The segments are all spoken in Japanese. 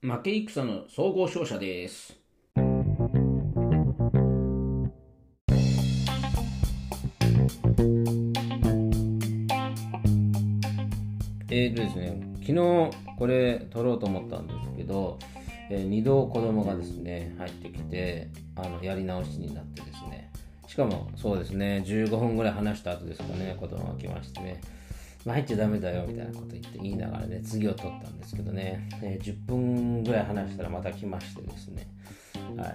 負け戦の総合勝者です。えーとですね、昨日これ撮ろうと思ったんですけど、えー、2度子供がですね、入ってきて、あのやり直しになってですね、しかもそうですね、15分ぐらい話した後ですかね、子供が来ましてね、入っちゃダメだよみたいなこと言って言いながらね、次を取ったんですけどね、えー10分ぐらい話したらまた来ましてですね、は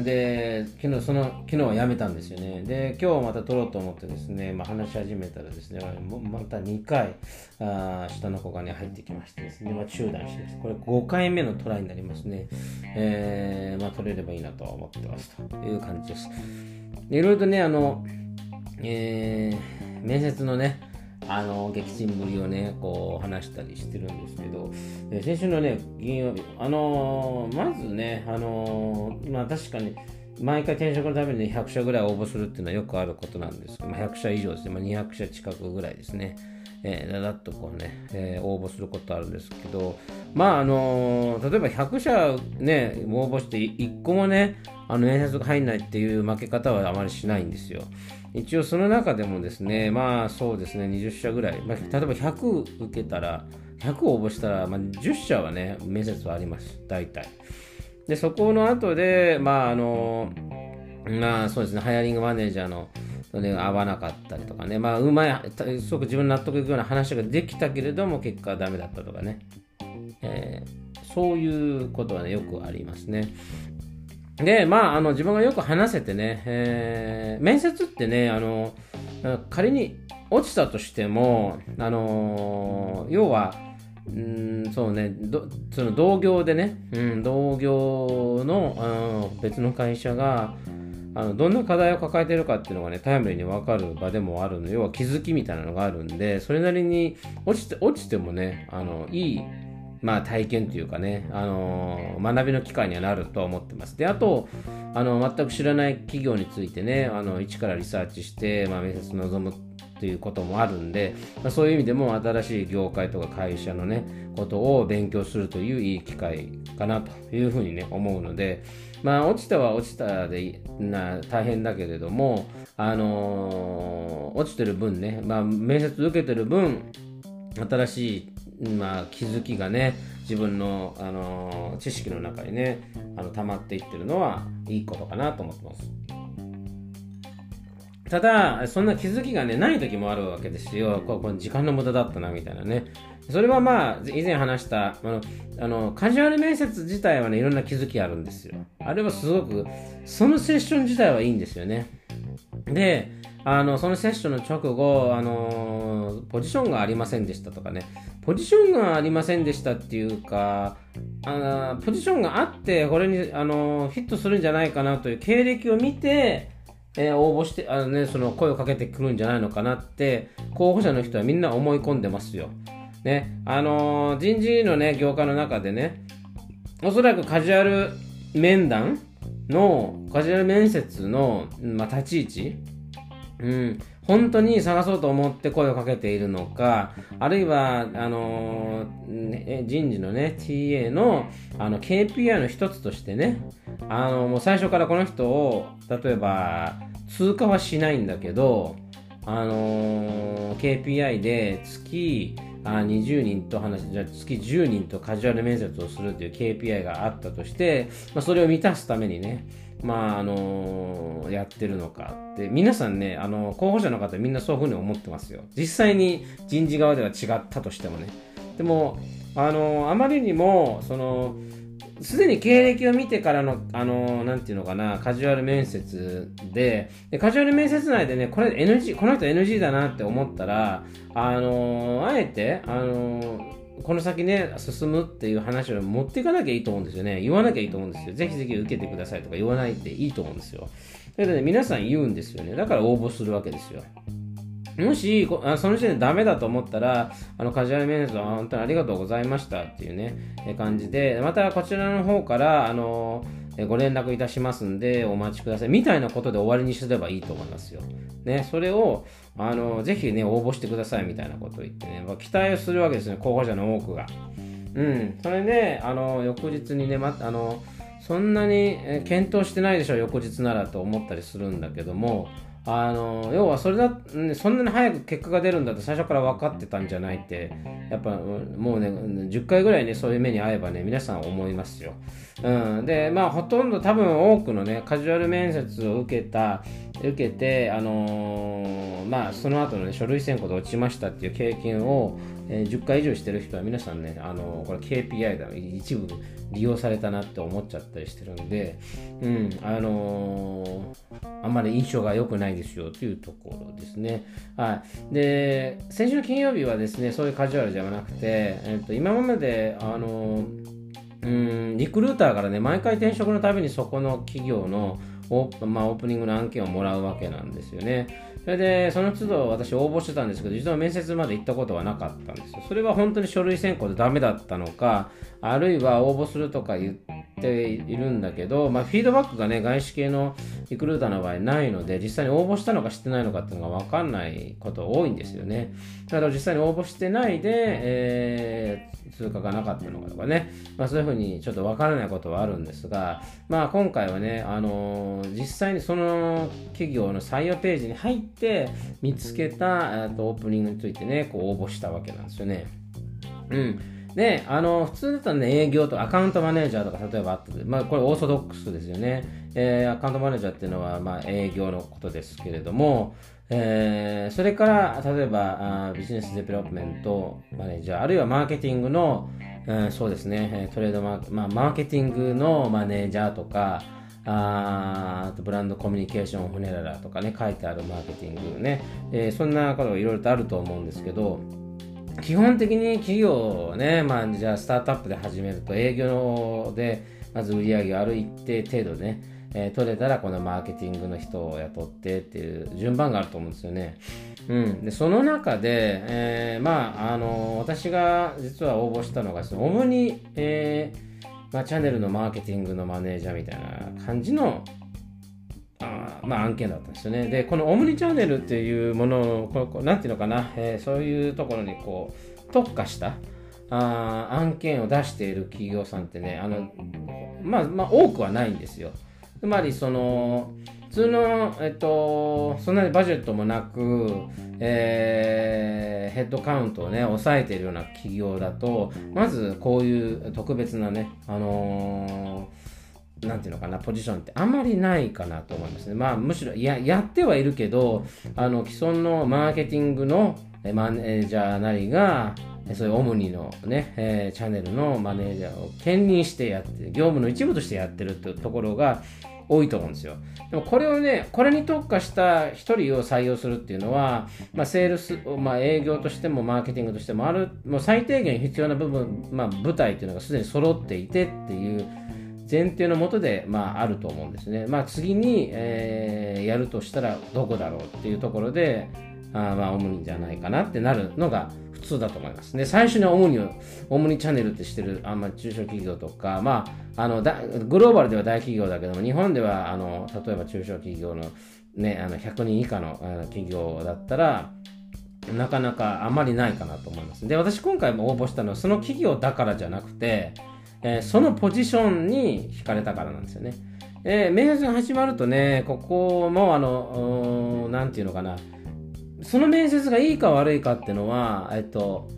い。で、昨日、その、昨日はやめたんですよね。で、今日また撮ろうと思ってですね、まあ、話し始めたらですね、また2回、あ下の子がね、入ってきましてですね、まあ、中断してですこれ5回目のトライになりますね。えー、まあ、取れればいいなと思ってますという感じです。でいろいろとね、あの、えー、面接のね、あの激震ぶりをね、こう話したりしてるんですけど、え先週のね、金曜日、あのーまずね、あのーまあ確かに、毎回転職のために、ね、100社ぐらい応募するっていうのはよくあることなんですけど、まあ、100社以上ですね、まあ、200社近くぐらいですね、えーだだっとこうね、えー応募することあるんですけど、まああのー例えば100社ね、応募して1個もね、あの面接が入んないっていう負け方はあまりしないんですよ。一応その中でもですね、まあそうですね、20社ぐらい、まあ、例えば100受けたら、100応募したら、まあ、10社はね、面接はあります、大体。で、そこの後で、まああの、まあそうですね、ハイアリングマネージャーの、ね、合わなかったりとかね、まあうまい、すごく自分納得いくような話ができたけれども、結果はダメだったとかね、えーそういうことはね、よくありますね。で、まあ、あの自分がよく話せてね、えー面接ってね、あの仮に落ちたとしても、あの要は、うんそうねその同業でね、うん、同業のあの別の会社があのどんな課題を抱えてるかっていうのがねタイムリーに分かる場でもあるの。要は気づきみたいなのがあるんでそれなりに落ちて落ちてもねあのいいまあ、体験というかね、あの学びの機会にはなると思ってます。で、あと、あの全く知らない企業についてね、あの一からリサーチして、まあ、面接に臨むということもあるんで、まあ、そういう意味でも新しい業界とか会社のね、ことを勉強するといういい機会かなというふうにね、思うので、まあ、落ちたは落ちたでな大変だけれども、あの落ちてる分ね、まあ、面接受けてる分、新しい、まあ、気づきがね自分の、あの知識の中にねあの溜まっていってるのはいいことかなと思ってます。ただそんな気づきがねない時もあるわけですよ。ここ時間の無駄だったなみたいなね。それはまあ以前話したあのあのカジュアル面接自体はねいろんな気づきあるんですよ。あれはすごくそのセッション自体はいいんですよね。であのそのセッションの直後、あのポジションがありませんでしたとかね、ポジションがありませんでしたっていうか、あポジションがあって、これに、あのフィットするんじゃないかなという経歴を見て、えー応募してあの、ね、その声をかけてくるんじゃないのかなって、候補者の人はみんな思い込んでますよ。ね、あの人事のね、業界の中でね、おそらくカジュアル面談の、カジュアル面接の、まあ、立ち位置うん、本当に探そうと思って声をかけているのか、あるいは、あのね人事のね、TA のあの KPI の一つとしてね、あのもう最初からこの人を、例えば、通過はしないんだけど、あのー KPI で月あ20人と話じゃあ月10人とカジュアル面接をするという KPI があったとして、まあ、それを満たすためにね、まああのーやってるのかって。皆さんね、あの候補者の方みんなそういうふうに思ってますよ。実際に人事側では違ったとしてもね。でも、あのーあまりにもそのすでに経歴を見てからの、あのーなんていうのかな、カジュアル面接で、でカジュアル面接内でね、これ NG、この人 NG だなって思ったら、あのあえて、あのこの先ね、進むっていう話を持っていかなきゃいいと思うんですよね。言わなきゃいいと思うんですよ。ぜひぜひ受けてくださいとか言わないでいいと思うんですよ。だけどね、皆さん言うんですよね。だから応募するわけですよ。もしこあその時点でダメだと思ったら、あのカジュアル面接は本当にありがとうございましたっていうね、え感じで、またこちらの方から、あのえご連絡いたしますんで、お待ちくださいみたいなことで終わりにすればいいと思いますよ。ね、それをあのぜひね、応募してくださいみたいなことを言ってね、ま期待をするわけですね、候補者の多くが。うん、それであの翌日にね、ま、あのそんなに検討してないでしょ翌日ならと思ったりするんだけどもあの要はそれだ、そんなに早く結果が出るんだって最初から分かってたんじゃないってやっぱもうね10回ぐらいねそういう目に遭えばね皆さん思いますよ。うん、でまあほとんど多分多くのねカジュアル面接を受けた受けてあのー、まあその後のね書類選考で落ちましたっていう経験を、えー、10回以上してる人は皆さんねあの、これ KPI だ一部利用されたなって思っちゃったりしてるんで、うんあのー、あんまり印象が良くないですよというところですね。はい、で先週の金曜日はですねそういうカジュアルじゃなくて、えー、と今まであのうんリクルーターからね毎回転職のたびにそこの企業のオー,、まあ、オープニングの案件をもらうわけなんですよね。それで、その都度私応募してたんですけど、実は面接まで行ったことはなかったんですよ。それは本当に書類選考でダメだったのか、あるいは応募するとか言っているんだけど、まあ、フィードバックがね、外資系のリクルーターの場合ないので、実際に応募したのかしてないのかっていうのが分かんないこと多いんですよね。だから実際に応募してないで、えー、通過がなかったのかとかね、まあ、そういうふうにちょっと分からないことはあるんですが、まあ、今回はね、あのー、実際にその企業の採用ページに入って見つけたとオープニングについてね、こう応募したわけなんですよね。うん。で、あの、普通だったらね、営業とアカウントマネージャーとか例えばあったまあ、これオーソドックスですよね。えー、アカウントマネージャーっていうのは、まあ、営業のことですけれども、えー、それから、例えばあ、ビジネスデベロップメントマネージャー、あるいはマーケティングの、うん、そうですね、トレードマーケ、まあ、マーケティングのマネージャーとか、あとブランドコミュニケーションホネララとかね、書いてあるマーケティングね、えー、そんなことがいろいろとあると思うんですけど、基本的に企業をね、まあ、じゃあスタートアップで始めると営業でまず売り上げがある一定程度ね、えー、取れたらこのマーケティングの人を雇ってっていう順番があると思うんですよね。うん、でその中で、えー、まああの私が実は応募したのがですね主に、えーまあ、チャンネルのマーケティングのマネージャーみたいな感じのあまあ、案件だったんですよね。で、このオムニチャンネルっていうものを、ここなんていうのかな、えー、そういうところにこう特化したあ案件を出している企業さんってね、あのまあ、まあ、多くはないんですよ。つまり、その、普通の、えっと、そんなにバジェットもなく、えー、ヘッドカウントをね、抑えているような企業だと、まずこういう特別なね、あのー、なんていうのかな、ポジションってあんまりないかなと思いますね。まあ、むしろや、やってはいるけど、あの、既存のマーケティングのマネージャーなりが、そういうオムニのね、えー、チャンネルのマネージャーを兼任してやって、業務の一部としてやってるってところが多いと思うんですよ。でもこれをね、これに特化した1人を採用するっていうのは、まあ、セールス、まあ、営業としてもマーケティングとしてもある、もう最低限必要な部分、まあ、舞台っていうのがすでに揃っていてっていう前提のもとで、まあ、あると思うんですね。まあ、次に、えー、やるとしたらどこだろうっていうところで、あまあ、主にじゃないかなってなるのが普通だと思います。で、最初に主に、主にチャンネルってしてる、あんま中小企業とか、まあ、あのだ、グローバルでは大企業だけども、日本では、あの、例えば中小企業の、ね、あの100人以下の企業だったら、なかなかあまりないかなと思います。で、私今回も応募したのは、その企業だからじゃなくて、えー、そのポジションに惹かれたからなんですよね。えー、面接が始まるとね、ここも、あの、なんていうのかな、その面接がいいか悪いかっていうのは、えっと、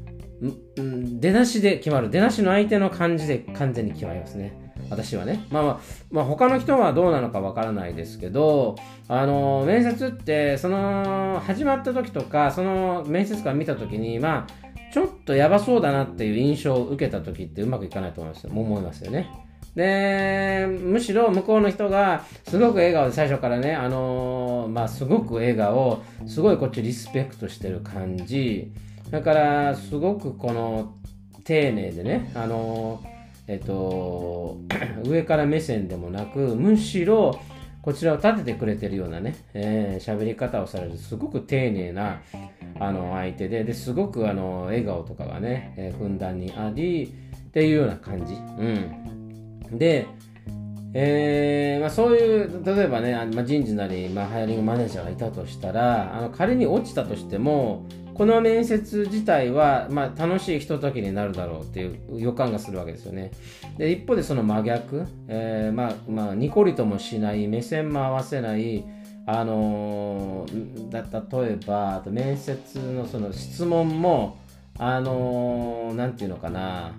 出だしで決まる。出だしの相手の感じで完全に決まりますね。私はね。まあまあ、まあ、他の人はどうなのかわからないですけど、あの、面接って、その、始まった時とか、その面接官見た時に、まあ、ちょっとやばそうだなっていう印象を受けた時ってうまくいかないと思いますもう思いますよね。で、むしろ向こうの人がすごく笑顔で最初からね、あの、まあすごく笑顔、すごいこっちリスペクトしてる感じ、だからすごくこの丁寧でね、あの、えっと、上から目線でもなく、むしろこちらを立ててくれてるようなね、えー、喋り方をされる、すごく丁寧な、あの、相手で、ですごくあの、笑顔とかがね、えー、ふんだんにあり、っていうような感じ。うん。で、えーまあ、そういう例えばね、まあ、人事なり、まあ、ハイアリングマネージャーがいたとしたらあの仮に落ちたとしてもこの面接自体は、まあ、楽しいひとときになるだろうっていう予感がするわけですよね。で一方でその真逆、えー、まあまあ、ニコリともしない目線も合わせないあのー、だ例えばあと面接のその質問もあのー、て言うのかな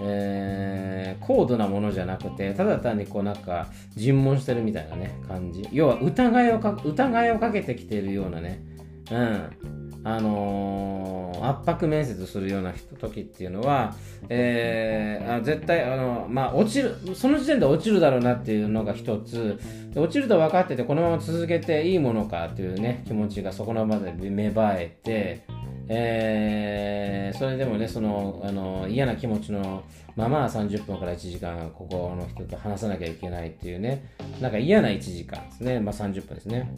えー、高度なものじゃなくてただ単にこうなんか尋問してるみたいなね感じ。要は疑いをか疑いをかけてきているようなね。うん。あのー、圧迫面接するような時っていうのは、えー、あ絶対あの、まあ、落ちるその時点で落ちるだろうなっていうのが一つ。落ちると分かっててこのまま続けていいものかっていうね気持ちがそこの場で芽生えてえー、それでもねそのあの嫌な気持ちのまま30分から1時間ここの人と話さなきゃいけないっていうねなんか嫌な1時間ですね。まあ30分ですね。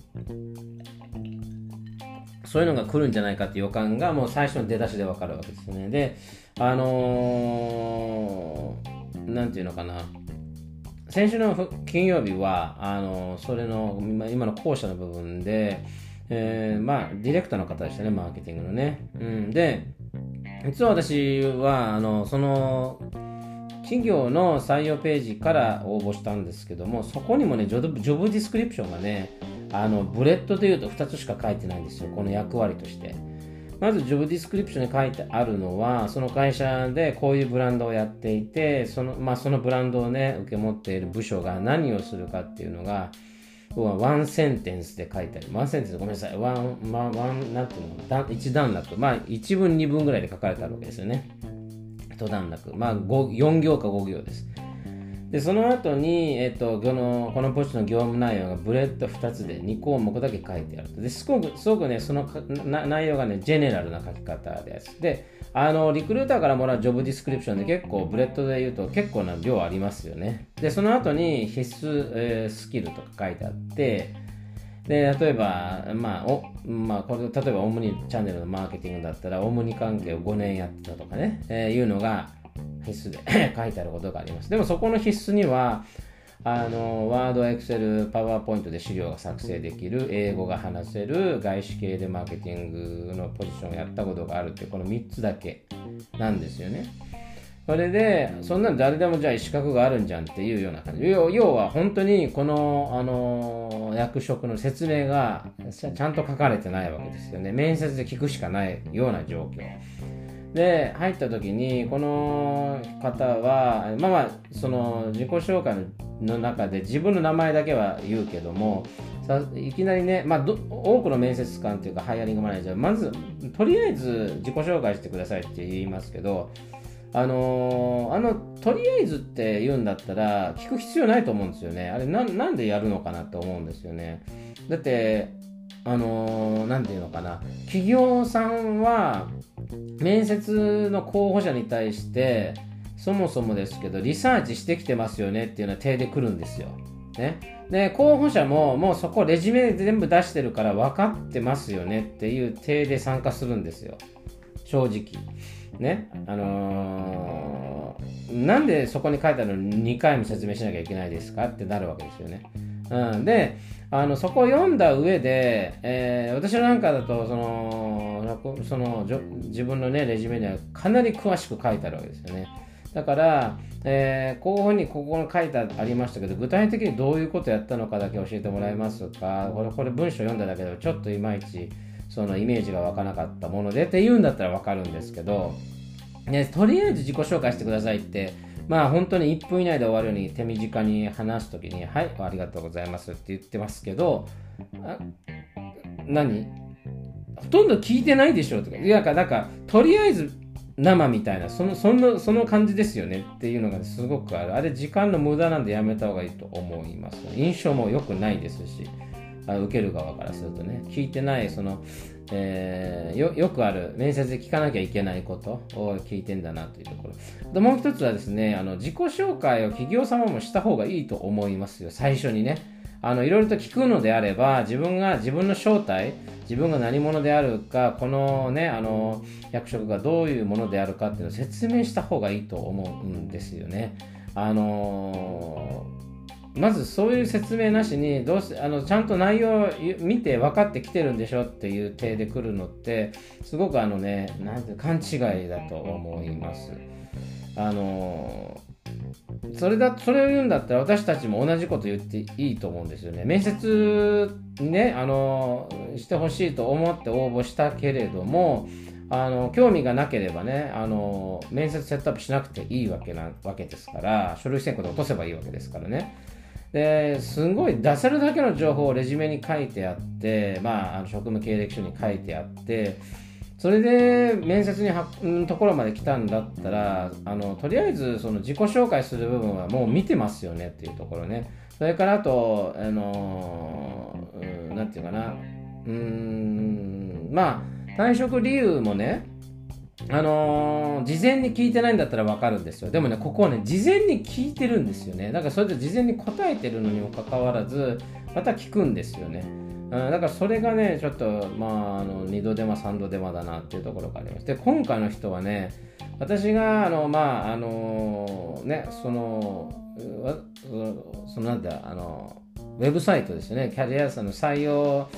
そういうのが来るんじゃないかっていう予感がもう最初の出だしでわかるわけですね。であのー、て言うのかな。先週の金曜日はあのそれの今の後者の部分でえー、まあ、ディレクターの方でしたね、マーケティングのね。うん、で、実は私は、あの、その、企業の採用ページから応募したんですけども、そこにもね、ジョブジョブディスクリプションがね、あの、 bullet でいうと2つしか書いてないんですよ、この役割として。まず、ジョブディスクリプションに書いてあるのは、その会社でこういうブランドをやっていて、その、まあ、そのブランドをね、受け持っている部署が何をするかっていうのが、one sentence で書いてある。 one sentence、ごめんなさい。 one、まあ、 one、なんていうの一段落。まあ、一文、二文ぐらいで書かれてあるわけですよね。一段落。まあ、4行か5行です。で、その後に、えっ、と、この、このポストの業務内容が bullet 2つで2項目だけ書いてある。で、すごく、すごくね、その内容がね、ジェネラルな書き方です。で、あの、リクルーターからもらうジョブディスクリプションで結構、 bullet で言うと結構な量ありますよね。で、その後に必須、えー、スキルとか書いてあって、で、例えば、まあ、お、まあ、これ、例えば、オムニチャンネルのマーケティングだったら、オムニ関係を5年やってたとかね、えー、いうのが必須で 書いてあることがあります。でも、そこの必須には、あの、ワード、エクセル、パワーポイントで資料が作成できる、英語が話せる、外資系でマーケティングのポジションをやったことがあるって、この3つだけなんですよね。それで、そんなの誰でもじゃあ資格があるんじゃんっていうような感じ。要は本当にこの、あの、役職の説明がちゃんと書かれてないわけですよね。面接で聞くしかないような状況。で入った時にこの方はまあまあその自己紹介の中で自分の名前だけは言うけどもさいきなりね、まあ、多くの面接官というかハイアリングマネージャーまずとりあえず自己紹介してくださいって言いますけどあのー、あのとりあえずって言うんだったら聞く必要ないと思うんですよね。あれなんでやるのかなって思うんですよね。だってあのー、て言うのかな。企業さんは面接の候補者に対してそもそもですけどリサーチしてきてますよねっていうのは手で来るんですよ。ね、で候補者ももうそこレジュメ全部出してるから分かってますよねっていう体で参加するんですよ。正直。ね。あのー、なんでそこに書いてあるの？に2回も説明しなきゃいけないですか？ってなるわけですよね。うん、であのそこを読んだ上で、えー、私なんかだとそのその自分の、ね、レジュメにはかなり詳しく書いてあるわけですよね。だから、えー、候補にここに書いてありましたけど、具体的にどういうことやったのかだけ教えてもらえますか、これこれ文章読んだだけでちょっといまいちそのイメージが湧かなかったものでって言うんだったらわかるんですけど、ね、とりあえず自己紹介してくださいって、まあ本当に1分以内で終わるように手短に話すときに、はい、ありがとうございますって言ってますけど、何？ほとんど聞いてないでしょとか、いや、なんか、とりあえず生みたいな、その、その、その感じですよねっていうのがすごくある。あれ、時間の無駄なんでやめた方がいいと思います。印象も良くないですし、あ受ける側からするとね、聞いてない、その、えー、よよくある面接で聞かなきゃいけないことを聞いてんだなというところ。でもう一つはですねあの自己紹介を企業様もした方がいいと思いますよ最初にね。あのいろいろと聞くのであれば自分が自分の正体自分が何者であるかこのねあの役職がどういうものであるかっていうのを説明した方がいいと思うんですよね。あのまずそういう説明なしにどうせあのちゃんと内容を見て分かってきてるんでしょっていう体で来るのってすごくあのねなんて勘違いだと思います。あのそれだそれを言うんだったら私たちも同じこと言っていいと思うんですよね。面接ねあのしてほしいと思って応募したけれどもあの興味がなければねあの面接セットアップしなくていいわけなわけですから書類選考で落とせばいいわけですからねですごい出せるだけの情報をレジュメに書いてあってまああの職務経歴書に書いてあってそれで面接にはところまで来たんだったらあのとりあえずその自己紹介する部分はもう見てますよねっていうところね。それからあとあの何て言うかな。うんまあ退職理由もね、あのー、事前に聞いてないんだったら分かるんですよ。でもね、ここはね、事前に聞いてるんですよね。だからそれで事前に答えてるのにもかかわらず、また聞くんですよね。うん、だからそれがね、ちょっと、まあ、あの2度手間、3度手間だなっていうところがあります。で、今回の人はね、私が、あの、まあ、あの、ね、その、そのなんだ、あの、ウェブサイトですよね、キャリアさんの採用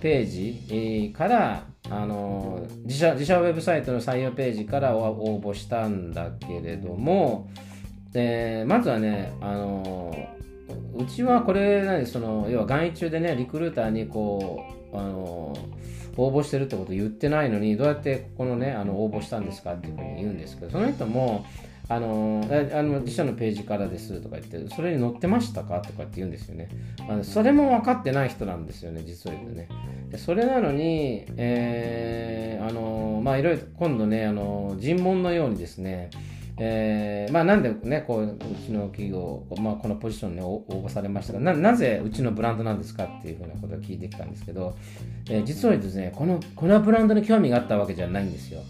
ページからあの自社自社ウェブサイトの採用ページから応募したんだけれども、えー、まずはねあのうちはこれ何その要は外注でねリクルーターにこうあの応募してるってこと言ってないのにどうやってこのねあの応募したんですかっていうふうに言うんですけどその人もあのあの自社のページからですとか言って、それに載ってましたか？とかって言うんですよね。あのそれも分かってない人なんですよね、実を言うとね。それなのに、えー、あのまあいろいろ今度ね、あの尋問のようにですね、えー、まあなんでね、こう、うちの企業、まあこのポジションに、ね、応募されましたがな、なぜうちのブランドなんですか？っていうふうなことを聞いてきたんですけど、えー、実はですね、この、このブランドに興味があったわけじゃないんですよ。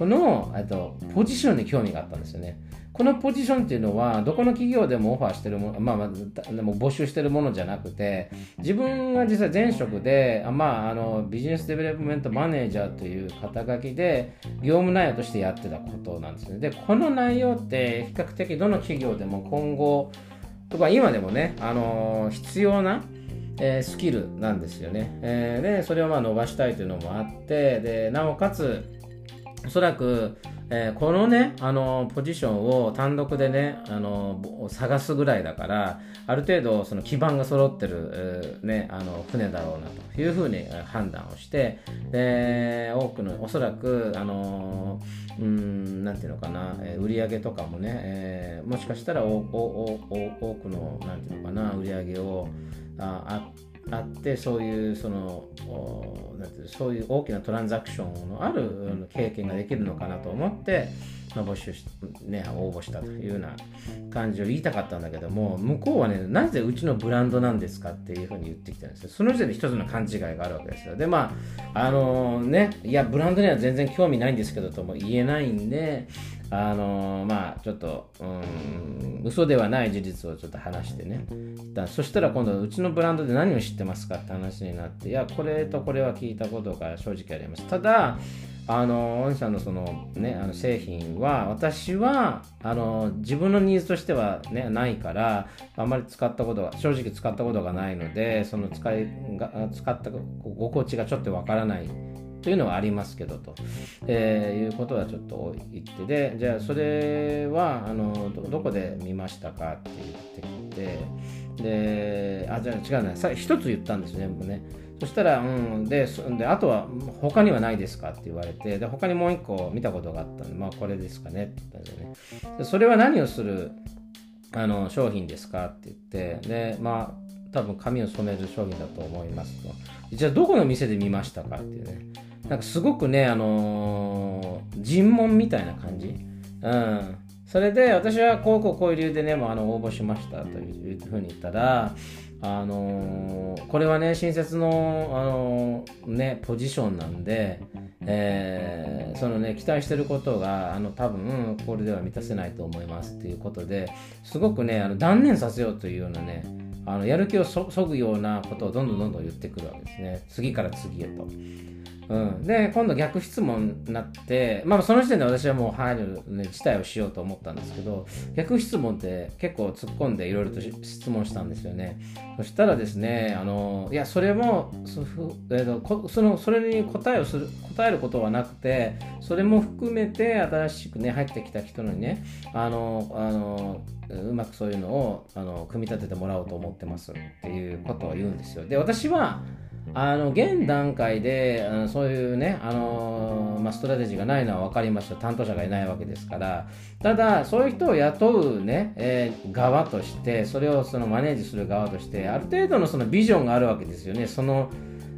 このとポジションに興味があったんですよね。このポジションっていうのは、どこの企業でもオファーしてるもの、まあ、まあ、でも募集してるものじゃなくて、自分が実際前職で、まあ、あのビジネスデベロップメントマネージャーという肩書きで、業務内容としてやってたことなんですね。で、この内容って比較的どの企業でも今後、とか今でもね、あの必要な、えー、スキルなんですよね。えー、で、それをまあ伸ばしたいというのもあって、で、なおかつ、おそらく、えー、このね、あのポジションを単独でね、あの探すぐらいだから、ある程度その基盤が揃ってる、えー、ね、あの船だろうなというふうに判断をして、で多くの、おそらく、あのうん、なんていうのかな、えー、売り上げとかもね、えー、もしかしたらおおお多くの、なんていうのかな、売り上げをああ、あってそういうそのなんていうそういう大きなトランザクションのある経験ができるのかなと思って、まあ、募集し、ね、応募したというような感じを言いたかったんだけども向こうはねなぜうちのブランドなんですかっていうふうに言ってきたんですよ。その時点で一つの勘違いがあるわけですよ。でまああのー、ねいやブランドには全然興味ないんですけどとも言えないんであのー、まあちょっとうん嘘ではない事実をちょっと話してね。そしたら今度うちのブランドで何を知ってますかって話になっていやこれとこれは聞いたことが正直あります。ただあの御社のそのねあの製品は私はあの自分のニーズとしてはねないからあんまり使ったことが正直使ったことがないのでその使いが使った心地がちょっとわからない。というのはありますけどと、えー、いうことはちょっと言ってでじゃあそれはあのどこで見ましたかって言ってきてであじゃあ違うね一つ言ったんですねもうね。そしたら、うん、でであとは他にはないですかって言われてで他にもう一個見たことがあったんでまあこれですかねって言ったんですよね。それは何をするあの商品ですかって言ってでまあ多分髪を染める商品だと思いますと。じゃあどこの店で見ましたかっていうね。なんかすごくね、あのー、尋問みたいな感じ。うん。それで私はこうこうこういう理由でね、もうあの応募しましたというふうに言ったら、あのー、これはね、新設の、あのー、ね、ポジションなんで、えー、そのね、期待してることが、あの、多分、これでは満たせないと思いますっていうことで、すごくね、あの断念させようというようなね、あのやる気をそぐようなことをどんどんどんどん言ってくるわけですね次から次へと。うん、で今度逆質問になって、まあ、その時点で私はもう入る、ね、事態をしようと思ったんですけど逆質問って結構突っ込んでいろいろと質問したんですよね。そしたらですねあのいやそれもそ,、えーと、そのそれに答えをする答えることはなくてそれも含めて新しくね入ってきた人にねあのあのうまくそういうのをあの組み立ててもらおうと思ってますっていうことを言うんですよ。で私はあの現段階であのそういうね、あのまあ、ストラテジーがないのは分かりますよ担当者がいないわけですからただそういう人を雇うね、えー、側としてそれをそのマネージする側としてある程度のそのビジョンがあるわけですよねその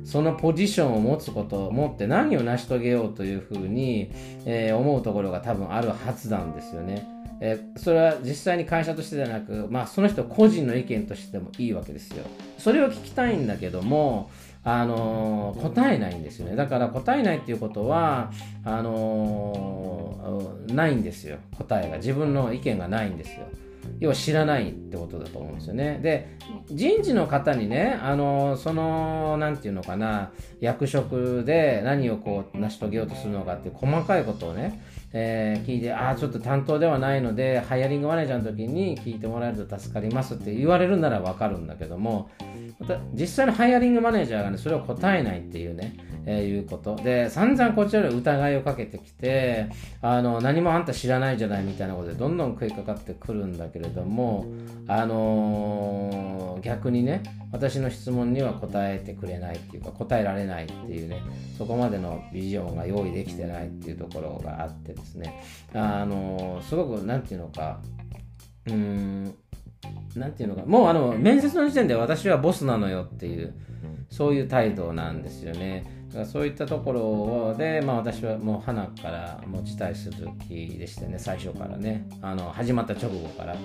そのポジションを持つことを持って何を成し遂げようというふうに、えー、思うところが多分あるはずなんですよね。え、それは実際に会社としてではなく、まあ、その人個人の意見としてもいいわけですよ。それを聞きたいんだけども、あの、答えないんですよね。だから答えないっていうことは、あの、ないんですよ。答えが。自分の意見がないんですよ。要は知らないってことだと思うんですよね。で、人事の方にね、あの、その、なんていうのかな、役職で何をこう成し遂げようとするのかって細かいことをね、えー、聞いて、ああ、ちょっと担当ではないので、ハイアリングマネージャーの時に聞いてもらえると助かりますって言われるならわかるんだけども、また実際のハイアリングマネージャーがね、それを答えないっていうね、えー、いうこと。で、散々こちらで疑いをかけてきて、あの、何もあんた知らないじゃないみたいなことでどんどん食いかかってくるんだけれども、あのー、逆にね、私の質問には答えてくれないっていうか、答えられないっていうね、そこまでのビジョンが用意できてないっていうところがあってですね、あのー、すごく、なんていうのか、うん、なんていうのか、もうあの、面接の時点で私はボスなのよっていう、そういう態度なんですよね。だからそういったところで、まあ、私はもう花からもう辞退する気でしてね、最初からね、あの始まった直後から。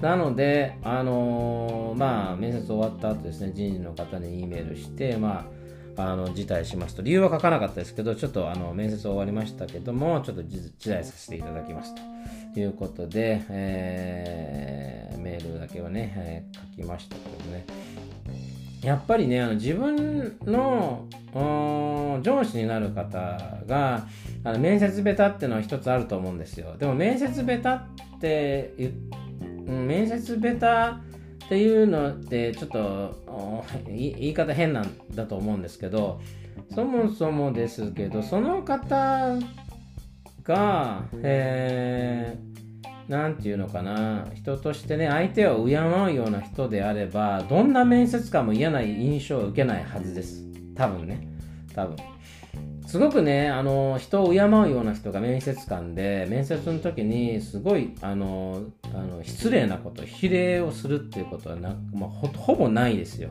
なので、あのー、まあ、面接終わった後ですね、人事の方に E メールして、まあ、あの辞退しますと、理由は書かなかったですけど、ちょっとあの面接終わりましたけども、ちょっと辞退させていただきますと。いうことで、えー、メールだけはね、えー、書きましたけどね。やっぱりねあの自分の上司になる方があの面接ベタっていうのは一つあると思うんですよでも面接ベタって面接ベタっていうのってちょっと言い方変なんだと思うんですけどそもそもですけどその方が、えー何て言うのかな。人としてね相手を敬うような人であればどんな面接官も嫌な印象を受けないはずです。多分ね。多分。すごくねあの人を敬うような人が面接官で面接の時にすごいあのあの失礼なこと非礼をするっていうことはな、まあ、ほほぼないですよ、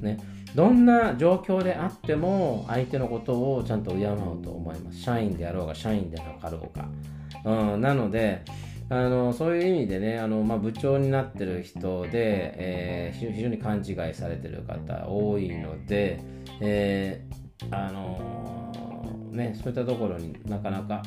ね、どんな状況であっても相手のことをちゃんと敬うと思います。社員であろうが社員でなかろうか、うん、なのであのそういう意味でねあの、まあ、部長になってる人で、えー、非常に勘違いされてる方多いので、えー、あのね、そういったところになかなか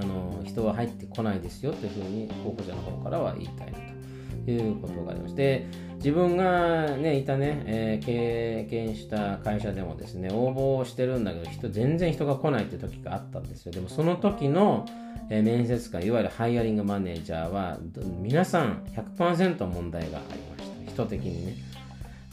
あの人は入ってこないですよというふうに候補者の方からは言いたいなと。いうことがありまして自分が、ね、いたね、えー、経験した会社でもですね応募してるんだけど人全然人が来ないって時があったんですよ。でもその時のえー、面接官いわゆるハイアリングマネージャーは皆さん100%問題がありました。人的にね。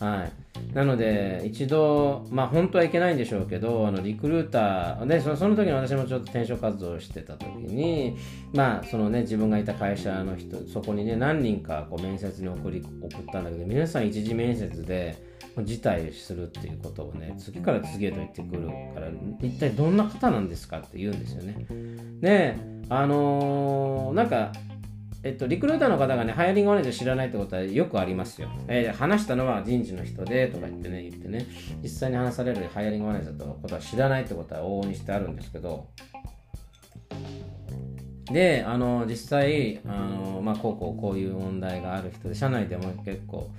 はい。なので一度まあ本当はいけないんでしょうけどあのリクルーターでその時に私もちょっと転職活動してた時にまあそのね自分がいた会社の人そこにね何人かこう面接に送り送ったんだけど皆さん一次面接で辞退するっていうことをね次から次へと言ってくるから一体どんな方なんですかって言うんですよね。であのー、なんかえっと、リクルーターの方がね、ハイアリングマネージャー知らないってことはよくありますよ。えー、話したのは人事の人でとか言ってね、言ってね、実際に話されるハイアリングマネージャーのことは知らないってことは往々にしてあるんですけど、で、あの、実際、あの、まあ、こうこうこういう問題がある人で、社内でも結構、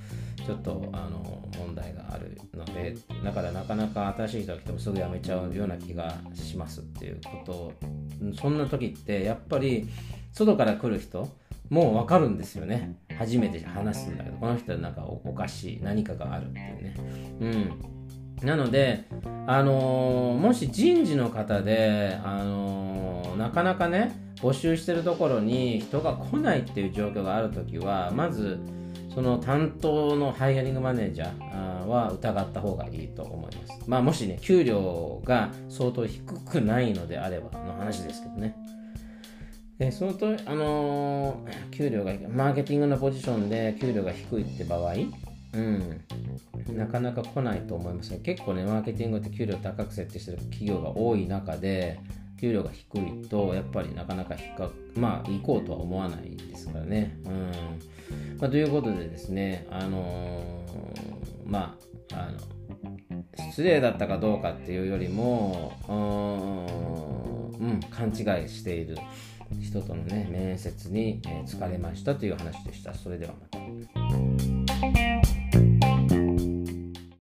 ちょっとあの問題があるのでだからなかなか新しい人が来てもすぐ辞めちゃうような気がしますっていうこと。そんな時ってやっぱり外から来る人もう分かるんですよね初めて話すんだけどこの人はなんかおかしい何かがあるっていうねうんなので、あのー、もし人事の方で、あのー、なかなかね募集してるところに人が来ないっていう状況がある時はまずその担当のハイアリングマネージャーは疑った方がいいと思います。まあもしね、給料が相当低くないのであればの話ですけどね。で相当、あのー、給料が、マーケティングのポジションで給料が低いって場合、うん、なかなか来ないと思います結構ね、マーケティングって給料高く設定してる企業が多い中で、給料が低いと、やっぱりなかなか低く、まあ、行こうとは思わないですからね。うん。まあ、ということでですね、あのー、まあ、あの、失礼だったかどうかっていうよりも、うん、勘違いしている。人とのね、面接に疲れましたという話でした。それではまた。